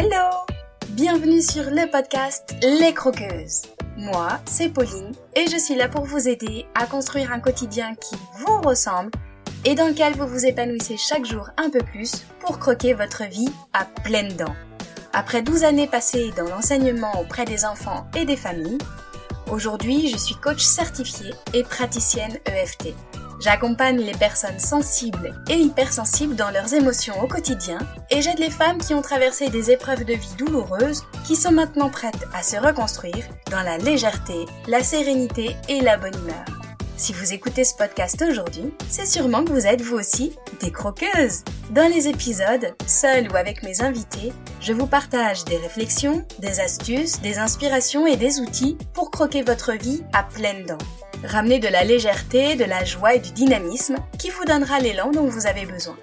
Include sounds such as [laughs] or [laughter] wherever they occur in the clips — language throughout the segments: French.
Hello Bienvenue sur le podcast Les Croqueuses. Moi, c'est Pauline et je suis là pour vous aider à construire un quotidien qui vous ressemble et dans lequel vous vous épanouissez chaque jour un peu plus pour croquer votre vie à pleines dents. Après 12 années passées dans l'enseignement auprès des enfants et des familles, aujourd'hui je suis coach certifiée et praticienne EFT. J'accompagne les personnes sensibles et hypersensibles dans leurs émotions au quotidien et j'aide les femmes qui ont traversé des épreuves de vie douloureuses qui sont maintenant prêtes à se reconstruire dans la légèreté, la sérénité et la bonne humeur. Si vous écoutez ce podcast aujourd'hui, c'est sûrement que vous êtes vous aussi des croqueuses. Dans les épisodes, seul ou avec mes invités, je vous partage des réflexions, des astuces, des inspirations et des outils pour croquer votre vie à pleines dents. Ramenez de la légèreté, de la joie et du dynamisme qui vous donnera l'élan dont vous avez besoin.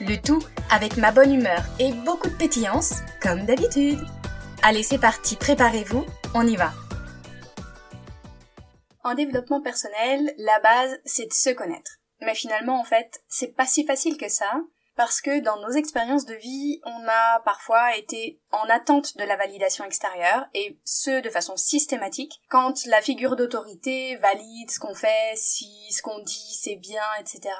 Le tout avec ma bonne humeur et beaucoup de pétillance, comme d'habitude. Allez, c'est parti, préparez-vous, on y va. En développement personnel, la base, c'est de se connaître. Mais finalement, en fait, c'est pas si facile que ça, parce que dans nos expériences de vie, on a parfois été en attente de la validation extérieure, et ce de façon systématique, quand la figure d'autorité valide ce qu'on fait, si ce qu'on dit c'est bien, etc.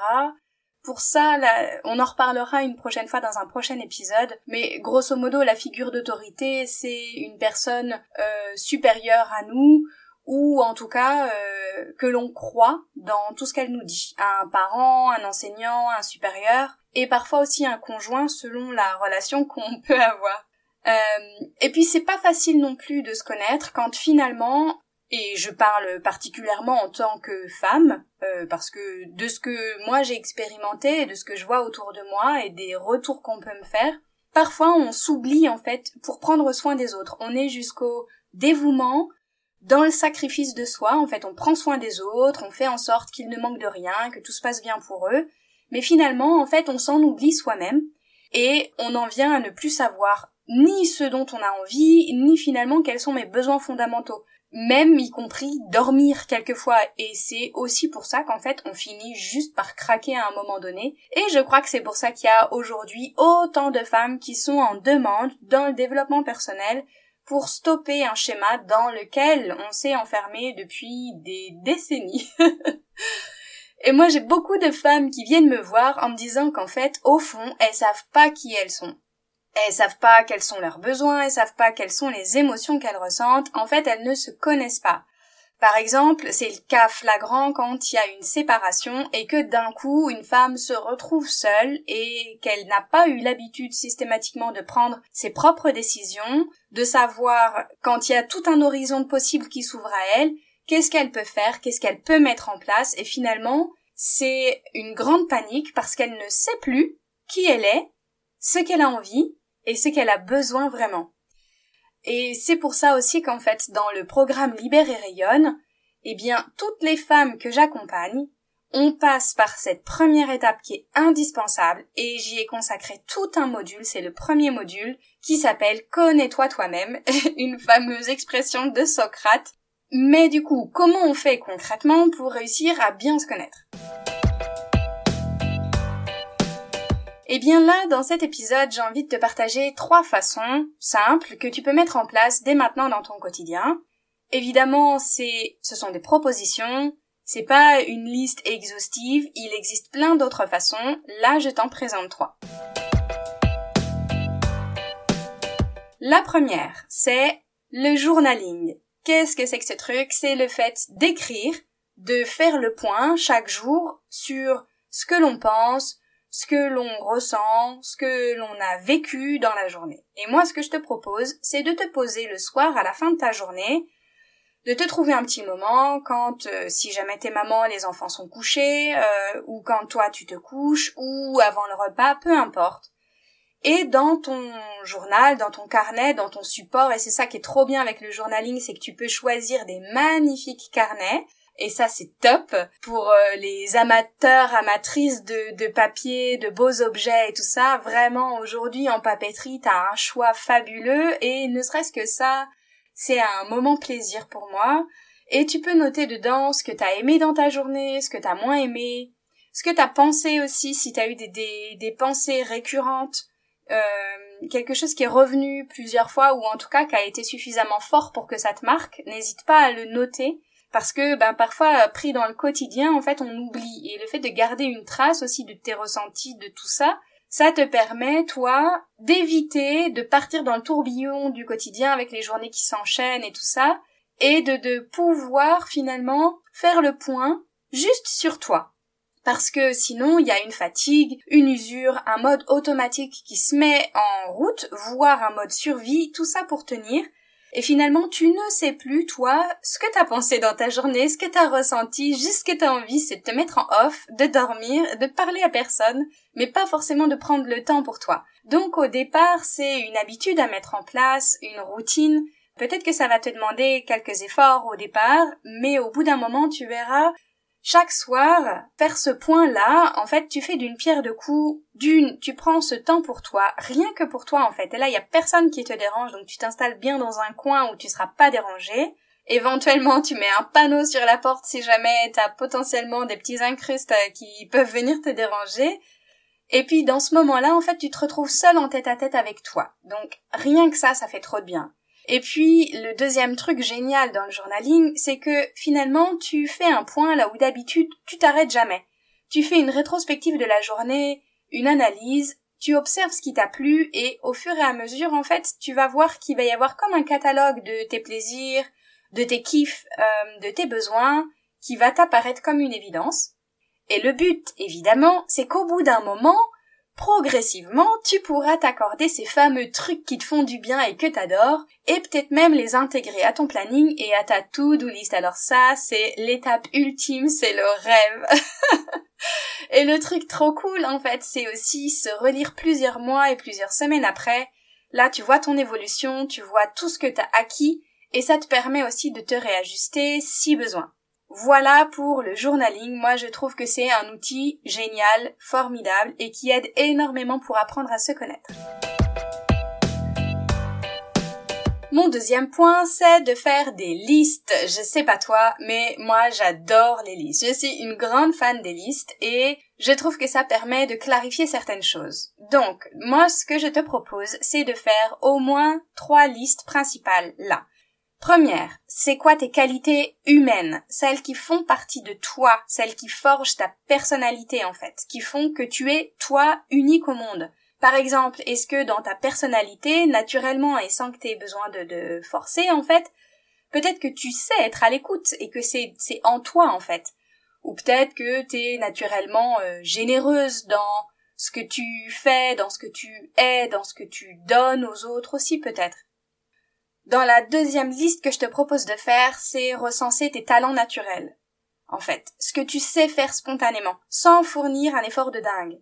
Pour ça, on en reparlera une prochaine fois dans un prochain épisode, mais grosso modo, la figure d'autorité, c'est une personne euh, supérieure à nous, ou en tout cas euh, que l'on croit dans tout ce qu'elle nous dit. Un parent, un enseignant, un supérieur, et parfois aussi un conjoint selon la relation [laughs] qu'on peut avoir. Euh, et puis c'est pas facile non plus de se connaître quand finalement, et je parle particulièrement en tant que femme, euh, parce que de ce que moi j'ai expérimenté et de ce que je vois autour de moi et des retours qu'on peut me faire, parfois on s'oublie en fait pour prendre soin des autres. On est jusqu'au dévouement, dans le sacrifice de soi, en fait, on prend soin des autres, on fait en sorte qu'ils ne manquent de rien, que tout se passe bien pour eux, mais finalement, en fait, on s'en oublie soi-même, et on en vient à ne plus savoir ni ce dont on a envie, ni finalement quels sont mes besoins fondamentaux, même y compris dormir quelquefois, et c'est aussi pour ça qu'en fait on finit juste par craquer à un moment donné, et je crois que c'est pour ça qu'il y a aujourd'hui autant de femmes qui sont en demande dans le développement personnel, pour stopper un schéma dans lequel on s'est enfermé depuis des décennies. [laughs] Et moi j'ai beaucoup de femmes qui viennent me voir en me disant qu'en fait, au fond, elles savent pas qui elles sont. Elles savent pas quels sont leurs besoins, elles savent pas quelles sont les émotions qu'elles ressentent, en fait elles ne se connaissent pas. Par exemple, c'est le cas flagrant quand il y a une séparation et que d'un coup une femme se retrouve seule et qu'elle n'a pas eu l'habitude systématiquement de prendre ses propres décisions, de savoir quand il y a tout un horizon possible qui s'ouvre à elle, qu'est-ce qu'elle peut faire, qu'est-ce qu'elle peut mettre en place et finalement c'est une grande panique parce qu'elle ne sait plus qui elle est, ce qu'elle a envie et ce qu'elle a besoin vraiment. Et c'est pour ça aussi qu'en fait, dans le programme Libère et Rayonne, eh bien, toutes les femmes que j'accompagne, on passe par cette première étape qui est indispensable et j'y ai consacré tout un module, c'est le premier module, qui s'appelle Connais-toi toi-même, [laughs] une fameuse expression de Socrate. Mais du coup, comment on fait concrètement pour réussir à bien se connaître? Eh bien là, dans cet épisode, j'ai envie de te partager trois façons simples que tu peux mettre en place dès maintenant dans ton quotidien. Évidemment, c'est, ce sont des propositions, c'est pas une liste exhaustive, il existe plein d'autres façons, là je t'en présente trois. La première, c'est le journaling. Qu'est-ce que c'est que ce truc? C'est le fait d'écrire, de faire le point chaque jour sur ce que l'on pense, ce que l'on ressent, ce que l'on a vécu dans la journée. Et moi, ce que je te propose, c'est de te poser le soir à la fin de ta journée, de te trouver un petit moment quand, euh, si jamais t'es maman, les enfants sont couchés, euh, ou quand toi tu te couches, ou avant le repas, peu importe. Et dans ton journal, dans ton carnet, dans ton support, et c'est ça qui est trop bien avec le journaling, c'est que tu peux choisir des magnifiques carnets et ça, c'est top pour euh, les amateurs, amatrices de, de papier, de beaux objets et tout ça. Vraiment, aujourd'hui, en papeterie, t'as un choix fabuleux et ne serait-ce que ça, c'est un moment plaisir pour moi. Et tu peux noter dedans ce que t'as aimé dans ta journée, ce que t'as moins aimé, ce que t'as pensé aussi, si t'as eu des, des, des pensées récurrentes, euh, quelque chose qui est revenu plusieurs fois ou en tout cas qui a été suffisamment fort pour que ça te marque, n'hésite pas à le noter parce que ben parfois pris dans le quotidien en fait on oublie. Et le fait de garder une trace aussi de tes ressentis de tout ça ça te permet toi d'éviter de partir dans le tourbillon du quotidien avec les journées qui s'enchaînent et tout ça et de, de pouvoir finalement faire le point juste sur toi. Parce que sinon il y a une fatigue, une usure, un mode automatique qui se met en route, voire un mode survie, tout ça pour tenir, et finalement tu ne sais plus toi ce que t'as pensé dans ta journée, ce que t'as ressenti, juste ce que t'as envie c'est de te mettre en off, de dormir, de parler à personne, mais pas forcément de prendre le temps pour toi. Donc au départ c'est une habitude à mettre en place, une routine, Peut-être que ça va te demander quelques efforts au départ, mais au bout d'un moment, tu verras, chaque soir, faire ce point-là, en fait, tu fais d'une pierre deux coups. D'une, tu prends ce temps pour toi, rien que pour toi, en fait. Et là, il y a personne qui te dérange, donc tu t'installes bien dans un coin où tu seras pas dérangé. Éventuellement, tu mets un panneau sur la porte si jamais t'as potentiellement des petits incrustes qui peuvent venir te déranger. Et puis, dans ce moment-là, en fait, tu te retrouves seul en tête à tête avec toi. Donc, rien que ça, ça fait trop de bien. Et puis, le deuxième truc génial dans le journaling, c'est que finalement, tu fais un point là où d'habitude, tu t'arrêtes jamais. Tu fais une rétrospective de la journée, une analyse, tu observes ce qui t'a plu et au fur et à mesure, en fait, tu vas voir qu'il va y avoir comme un catalogue de tes plaisirs, de tes kiffs, euh, de tes besoins, qui va t'apparaître comme une évidence. Et le but, évidemment, c'est qu'au bout d'un moment, progressivement, tu pourras t'accorder ces fameux trucs qui te font du bien et que t'adores, et peut-être même les intégrer à ton planning et à ta to-do list. Alors ça, c'est l'étape ultime, c'est le rêve. [laughs] et le truc trop cool, en fait, c'est aussi se relire plusieurs mois et plusieurs semaines après. Là, tu vois ton évolution, tu vois tout ce que t'as acquis, et ça te permet aussi de te réajuster si besoin. Voilà pour le journaling. Moi, je trouve que c'est un outil génial, formidable et qui aide énormément pour apprendre à se connaître. Mon deuxième point, c'est de faire des listes. Je sais pas toi, mais moi j'adore les listes. Je suis une grande fan des listes et je trouve que ça permet de clarifier certaines choses. Donc, moi ce que je te propose, c'est de faire au moins trois listes principales là. Première, c'est quoi tes qualités humaines, celles qui font partie de toi, celles qui forgent ta personnalité en fait, qui font que tu es toi unique au monde. Par exemple, est-ce que dans ta personnalité, naturellement et sans que tu aies besoin de, forcer en fait, peut-être que tu sais être à l'écoute et que c'est c'est en toi en fait. Ou peut-être que tu es naturellement euh, généreuse dans ce que tu fais, dans ce que tu es, dans ce que tu donnes aux autres aussi peut-être. Dans la deuxième liste que je te propose de faire, c'est recenser tes talents naturels. En fait, ce que tu sais faire spontanément, sans fournir un effort de dingue.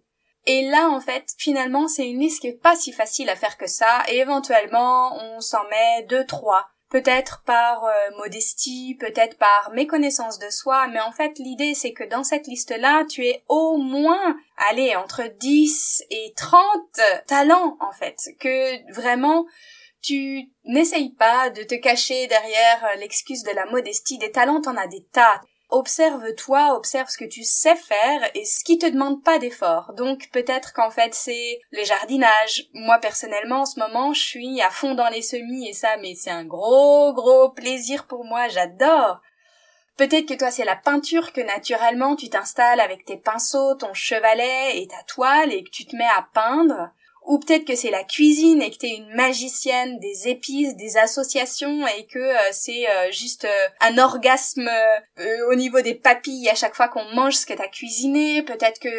Et là, en fait, finalement, c'est une liste qui est pas si facile à faire que ça, et éventuellement, on s'en met deux, trois. Peut-être par euh, modestie, peut-être par méconnaissance de soi, mais en fait, l'idée, c'est que dans cette liste-là, tu es au moins, allez, entre 10 et 30 talents, en fait. Que vraiment, tu n'essayes pas de te cacher derrière euh, l'excuse de la modestie. Des talents, t'en as des tas. Observe-toi, observe ce que tu sais faire et ce qui te demande pas d'effort. Donc peut-être qu'en fait c'est le jardinage. Moi personnellement en ce moment je suis à fond dans les semis et ça mais c'est un gros gros plaisir pour moi, j'adore. Peut-être que toi c'est la peinture que naturellement tu t'installes avec tes pinceaux, ton chevalet et ta toile et que tu te mets à peindre. Ou peut-être que c'est la cuisine et que t'es une magicienne des épices, des associations et que euh, c'est euh, juste euh, un orgasme au niveau des papilles à chaque fois qu'on mange ce que t'as cuisiné. Peut-être que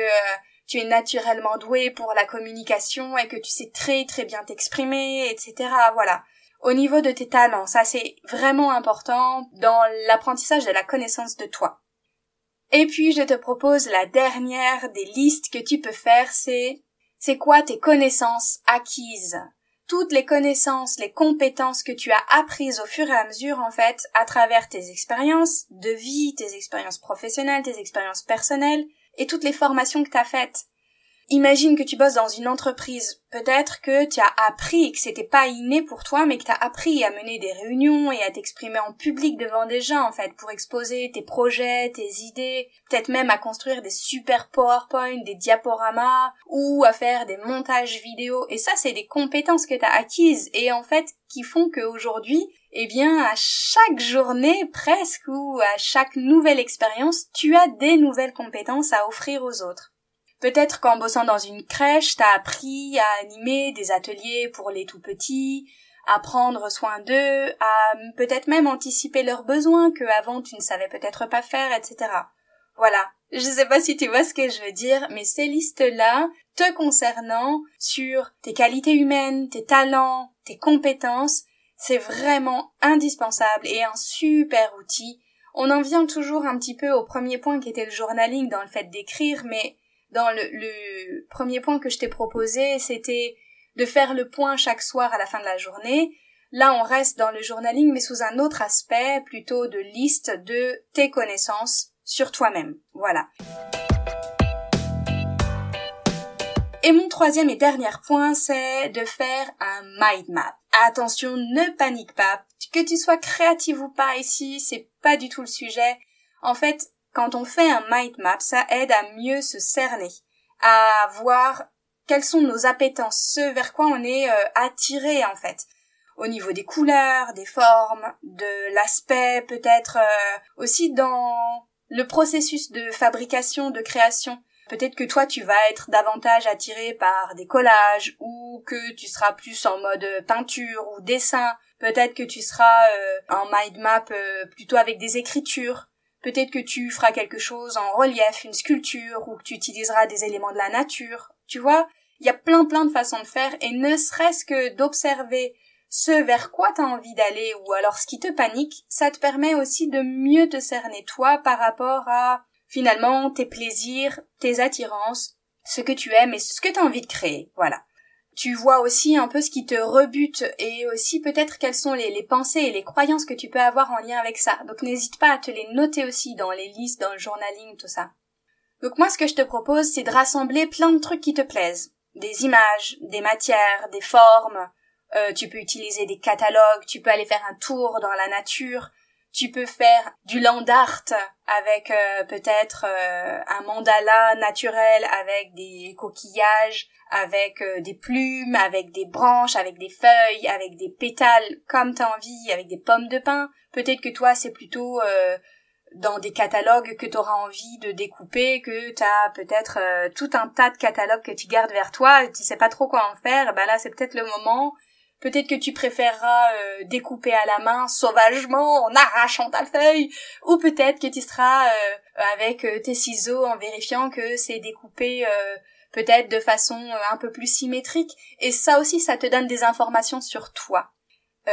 tu es naturellement doué pour la communication et que tu sais très très bien t'exprimer, etc. Voilà. Au niveau de tes talents, ça c'est vraiment important dans l'apprentissage de la connaissance de toi. Et puis je te propose la dernière des listes que tu peux faire, c'est c'est quoi tes connaissances acquises? Toutes les connaissances, les compétences que tu as apprises au fur et à mesure, en fait, à travers tes expériences de vie, tes expériences professionnelles, tes expériences personnelles, et toutes les formations que tu as faites. Imagine que tu bosses dans une entreprise. Peut-être que tu as appris que c'était pas inné pour toi, mais que tu as appris à mener des réunions et à t'exprimer en public devant des gens, en fait, pour exposer tes projets, tes idées, peut-être même à construire des super PowerPoint, des diaporamas, ou à faire des montages vidéo. Et ça, c'est des compétences que tu as acquises et en fait, qui font qu'aujourd'hui, eh bien, à chaque journée presque ou à chaque nouvelle expérience, tu as des nouvelles compétences à offrir aux autres. Peut-être qu'en bossant dans une crèche, t'as appris à animer des ateliers pour les tout petits, à prendre soin d'eux, à peut-être même anticiper leurs besoins que avant tu ne savais peut-être pas faire, etc. Voilà. Je sais pas si tu vois ce que je veux dire, mais ces listes-là, te concernant sur tes qualités humaines, tes talents, tes compétences, c'est vraiment indispensable et un super outil. On en vient toujours un petit peu au premier point qui était le journaling dans le fait d'écrire, mais dans le, premier point que je t'ai proposé, c'était de faire le point chaque soir à la fin de la journée. Là, on reste dans le journaling, mais sous un autre aspect, plutôt de liste de tes connaissances sur toi-même. Voilà. Et mon troisième et dernier point, c'est de faire un mind map. Attention, ne panique pas. Que tu sois créative ou pas ici, c'est pas du tout le sujet. En fait, quand on fait un mind map, ça aide à mieux se cerner, à voir quelles sont nos appétences, ce vers quoi on est euh, attiré en fait. Au niveau des couleurs, des formes, de l'aspect, peut-être euh, aussi dans le processus de fabrication, de création. Peut-être que toi tu vas être davantage attiré par des collages ou que tu seras plus en mode peinture ou dessin. Peut-être que tu seras euh, en mind map plutôt avec des écritures. Peut-être que tu feras quelque chose en relief, une sculpture, ou que tu utiliseras des éléments de la nature. Tu vois, il y a plein plein de façons de faire, et ne serait-ce que d'observer ce vers quoi tu as envie d'aller, ou alors ce qui te panique, ça te permet aussi de mieux te cerner toi par rapport à finalement tes plaisirs, tes attirances, ce que tu aimes et ce que tu as envie de créer. Voilà tu vois aussi un peu ce qui te rebute et aussi peut-être quelles sont les, pensées et les croyances que tu peux avoir en lien avec ça. Donc n'hésite pas à te les noter aussi dans les listes, dans le journaling, tout ça. Donc moi ce que je te propose c'est de rassembler plein de trucs qui te plaisent. Des images, des matières, des formes. Euh, tu peux utiliser des catalogues, tu peux aller faire un tour dans la nature, tu peux faire du land art avec euh, peut-être euh, un mandala naturel avec des coquillages, avec euh, des plumes, avec des branches, avec des feuilles, avec des pétales comme t'as envie, avec des pommes de pin. Peut-être que toi c'est plutôt dans des catalogues que t'auras envie de découper, que t'as peut-être tout un tas de catalogues que tu gardes vers toi, et tu sais pas trop quoi en faire, ben là c'est peut-être le moment Peut-être que tu préféreras euh, découper à la main sauvagement en arrachant ta feuille, ou peut-être que tu seras euh, avec euh, tes ciseaux en vérifiant que c'est découpé peut-être de façon un peu plus symétrique. Et ça aussi, ça te donne des informations sur toi.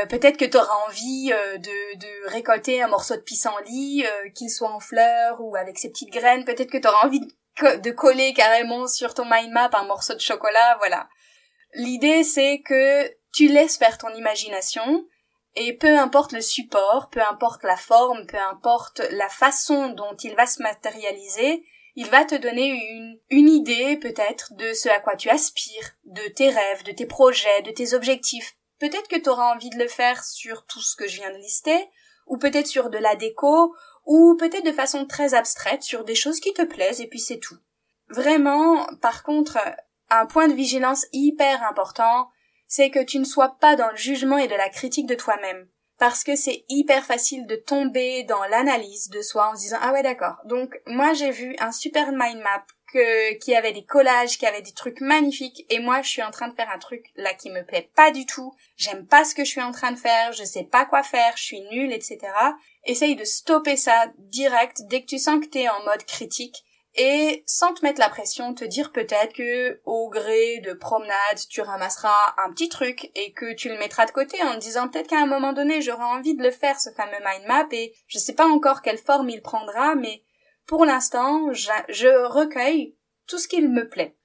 peut-être que tu auras envie de, récolter un morceau de pissenlit, qu'il soit en fleurs ou avec ses petites graines. Peut-être que tu auras envie de, de coller carrément sur ton mind map un morceau de chocolat, voilà. L'idée c'est que tu laisses faire ton imagination, et peu importe le support, peu importe la forme, peu importe la façon dont il va se matérialiser, il va te donner une, une idée peut-être de ce à quoi tu aspires, de tes rêves, de tes projets, de tes objectifs. Peut-être que tu auras envie de le faire sur tout ce que je viens de lister, ou peut-être sur de la déco, ou peut-être de façon très abstraite sur des choses qui te plaisent et puis c'est tout. Vraiment, par contre, un point de vigilance hyper important, c'est que tu ne sois pas dans le jugement et de la critique de toi-même. Parce que c'est hyper facile de tomber dans l'analyse de soi en se disant ah ouais d'accord. Donc moi j'ai vu un super mind map que, qui avait des collages, qui avait des trucs magnifiques et moi je suis en train de faire un truc là qui me plaît pas du tout. J'aime pas ce que je suis en train de faire, je sais pas quoi faire, je suis nulle, etc. Essaye de stopper ça direct dès que tu sens que t'es en mode critique et sans te mettre la pression, te dire peut-être que au gré de promenade, tu ramasseras un petit truc et que tu le mettras de côté en te disant peut-être qu'à un moment donné, j'aurai envie de le faire, ce fameux mind map, et je sais pas encore quelle forme il prendra, mais pour l'instant, je, recueille tout ce qu'il me plaît.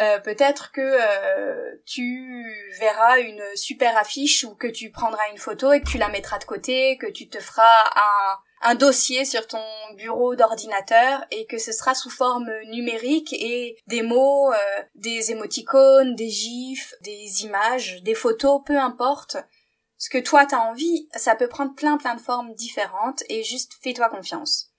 Euh, peut-être que euh, tu verras une super affiche ou que tu prendras une photo et que tu la mettras de côté, que tu te feras un, un dossier sur ton bureau d'ordinateur et que ce sera sous forme numérique et des mots, euh, des émoticônes, des gifs, des images, des photos, peu importe. Ce que toi t'as envie, ça peut prendre plein plein de formes différentes et juste fais-toi confiance.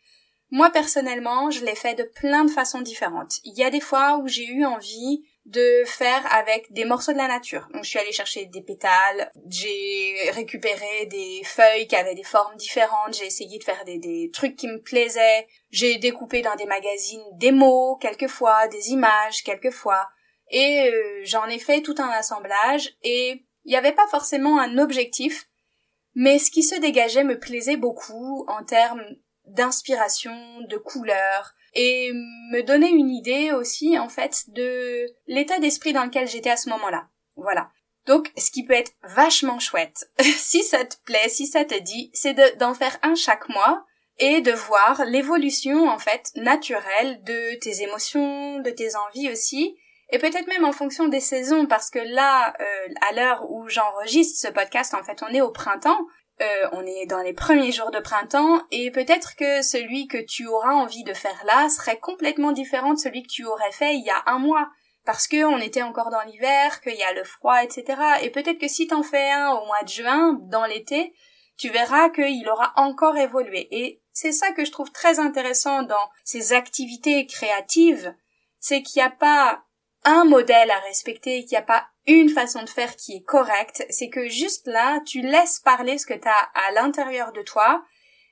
Moi personnellement, je l'ai fait de plein de façons différentes. Il y a des fois où j'ai eu envie de faire avec des morceaux de la nature. Donc je suis allée chercher des pétales, j'ai récupéré des feuilles qui avaient des formes différentes, j'ai essayé de faire des, des trucs qui me plaisaient, j'ai découpé dans des magazines des mots quelquefois, des images quelquefois, et euh, j'en ai fait tout un assemblage et il n'y avait pas forcément un objectif, mais ce qui se dégageait me plaisait beaucoup en termes d'inspiration, de couleurs, et me donner une idée aussi en fait de l'état d'esprit dans lequel j'étais à ce moment-là. Voilà. Donc, ce qui peut être vachement chouette, [laughs] si ça te plaît, si ça te dit, c'est d'en faire un chaque mois et de voir l'évolution en fait naturelle de tes émotions, de tes envies aussi, et peut-être même en fonction des saisons, parce que là, euh, à l'heure où j'enregistre ce podcast, en fait, on est au printemps, euh, on est dans les premiers jours de printemps et peut-être que celui que tu auras envie de faire là serait complètement différent de celui que tu aurais fait il y a un mois parce que on était encore dans l'hiver, qu'il y a le froid, etc. Et peut-être que si t'en fais un au mois de juin, dans l'été, tu verras qu'il aura encore évolué. Et c'est ça que je trouve très intéressant dans ces activités créatives, c'est qu'il n'y a pas un modèle à respecter, qu'il n'y a pas une façon de faire qui est correcte, c'est que juste là, tu laisses parler ce que tu as à l'intérieur de toi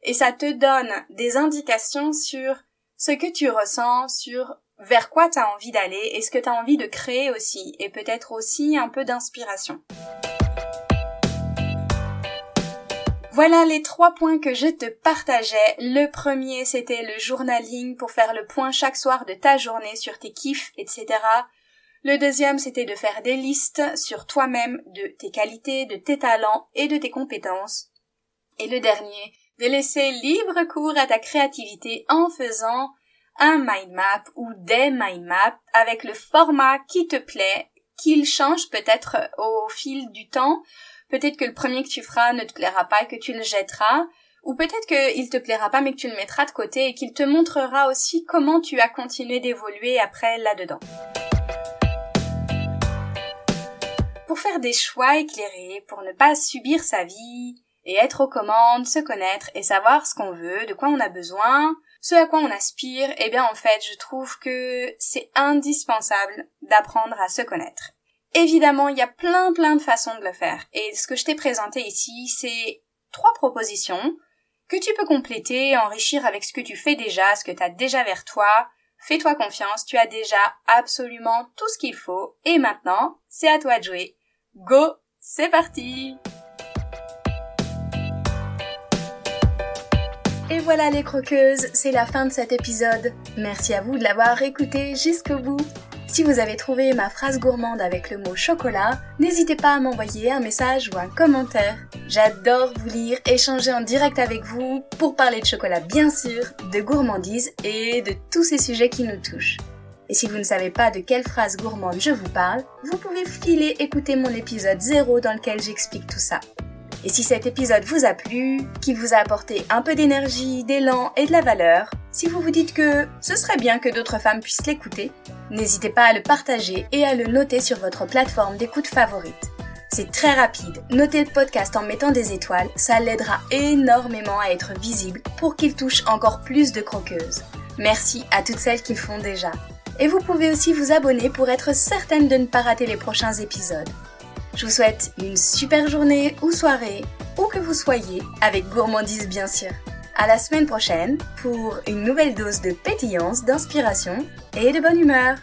et ça te donne des indications sur ce que tu ressens, sur vers quoi tu as envie d'aller et ce que tu as envie de créer aussi et peut-être aussi un peu d'inspiration. Voilà les trois points que je te partageais. Le premier, c'était le journaling pour faire le point chaque soir de ta journée sur tes kiffs, etc. Le deuxième, c'était de faire des listes sur toi-même de tes qualités, de tes talents et de tes compétences. Et le dernier, de laisser libre cours à ta créativité en faisant un mind map ou des mind maps avec le format qui te plaît, qu'il change peut-être au fil du temps. Peut-être que le premier que tu feras ne te plaira pas et que tu le jetteras. Ou peut-être qu'il te plaira pas mais que tu le mettras de côté et qu'il te montrera aussi comment tu as continué d'évoluer après là-dedans. Pour faire des choix éclairés, pour ne pas subir sa vie, et être aux commandes, se connaître et savoir ce qu'on veut, de quoi on a besoin, ce à quoi on aspire, eh bien en fait je trouve que c'est indispensable d'apprendre à se connaître. Évidemment, il y a plein plein de façons de le faire, et ce que je t'ai présenté ici, c'est trois propositions que tu peux compléter, enrichir avec ce que tu fais déjà, ce que tu as déjà vers toi. Fais-toi confiance, tu as déjà absolument tout ce qu'il faut, et maintenant, c'est à toi de jouer. Go, c'est parti Et voilà les croqueuses, c'est la fin de cet épisode. Merci à vous de l'avoir écouté jusqu'au bout. Si vous avez trouvé ma phrase gourmande avec le mot chocolat, n'hésitez pas à m'envoyer un message ou un commentaire. J'adore vous lire, échanger en direct avec vous pour parler de chocolat bien sûr, de gourmandise et de tous ces sujets qui nous touchent. Et si vous ne savez pas de quelle phrase gourmande je vous parle, vous pouvez filer écouter mon épisode 0 dans lequel j'explique tout ça. Et si cet épisode vous a plu, qui vous a apporté un peu d'énergie, d'élan et de la valeur, si vous vous dites que ce serait bien que d'autres femmes puissent l'écouter, n'hésitez pas à le partager et à le noter sur votre plateforme d'écoute favorite. C'est très rapide. Notez le podcast en mettant des étoiles, ça l'aidera énormément à être visible pour qu'il touche encore plus de croqueuses. Merci à toutes celles qui le font déjà. Et vous pouvez aussi vous abonner pour être certaine de ne pas rater les prochains épisodes. Je vous souhaite une super journée ou soirée, où que vous soyez, avec gourmandise bien sûr. À la semaine prochaine pour une nouvelle dose de pétillance, d'inspiration et de bonne humeur.